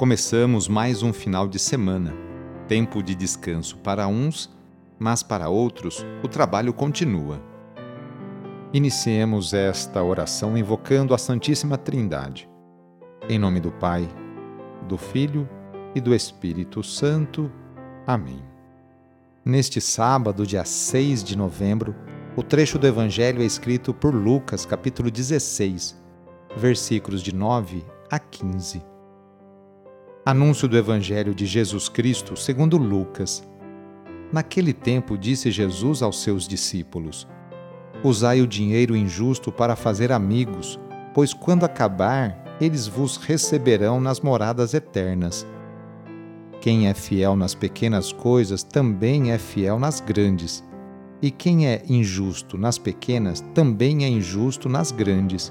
Começamos mais um final de semana, tempo de descanso para uns, mas para outros o trabalho continua. Iniciemos esta oração invocando a Santíssima Trindade. Em nome do Pai, do Filho e do Espírito Santo. Amém. Neste sábado, dia 6 de novembro, o trecho do Evangelho é escrito por Lucas, capítulo 16, versículos de 9 a 15. Anúncio do Evangelho de Jesus Cristo segundo Lucas. Naquele tempo disse Jesus aos seus discípulos: Usai o dinheiro injusto para fazer amigos, pois quando acabar, eles vos receberão nas moradas eternas. Quem é fiel nas pequenas coisas também é fiel nas grandes. E quem é injusto nas pequenas também é injusto nas grandes.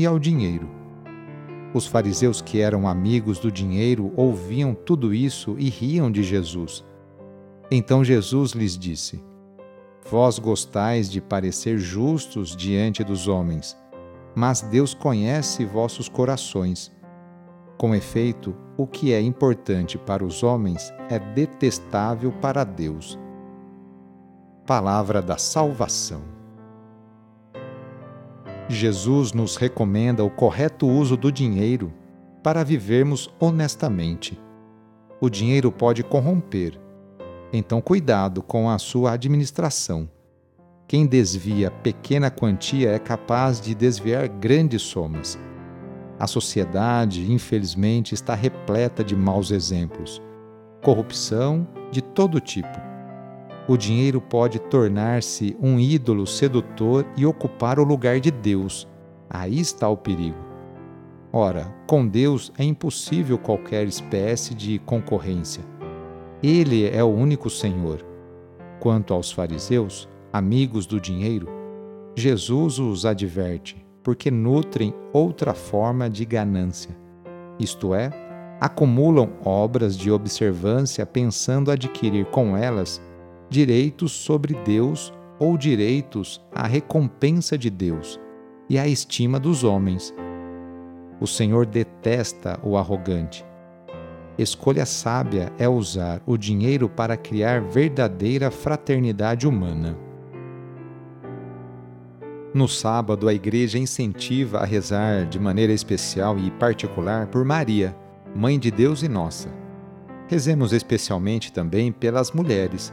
e ao dinheiro. Os fariseus que eram amigos do dinheiro ouviam tudo isso e riam de Jesus. Então Jesus lhes disse: Vós gostais de parecer justos diante dos homens, mas Deus conhece vossos corações. Com efeito, o que é importante para os homens é detestável para Deus. Palavra da Salvação. Jesus nos recomenda o correto uso do dinheiro para vivermos honestamente. O dinheiro pode corromper, então cuidado com a sua administração. Quem desvia pequena quantia é capaz de desviar grandes somas. A sociedade, infelizmente, está repleta de maus exemplos. Corrupção de todo tipo o dinheiro pode tornar-se um ídolo sedutor e ocupar o lugar de Deus. Aí está o perigo. Ora, com Deus é impossível qualquer espécie de concorrência. Ele é o único Senhor. Quanto aos fariseus, amigos do dinheiro, Jesus os adverte, porque nutrem outra forma de ganância. Isto é, acumulam obras de observância pensando adquirir com elas direitos sobre Deus ou direitos à recompensa de Deus e à estima dos homens. O Senhor detesta o arrogante. Escolha sábia é usar o dinheiro para criar verdadeira fraternidade humana. No sábado, a igreja incentiva a rezar de maneira especial e particular por Maria, Mãe de Deus e nossa. Rezemos especialmente também pelas mulheres,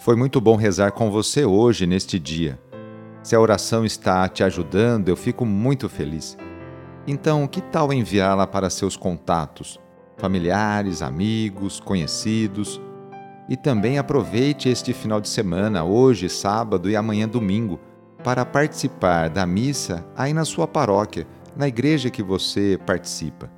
Foi muito bom rezar com você hoje, neste dia. Se a oração está te ajudando, eu fico muito feliz. Então, que tal enviá-la para seus contatos, familiares, amigos, conhecidos? E também aproveite este final de semana, hoje, sábado e amanhã, domingo, para participar da missa aí na sua paróquia, na igreja que você participa.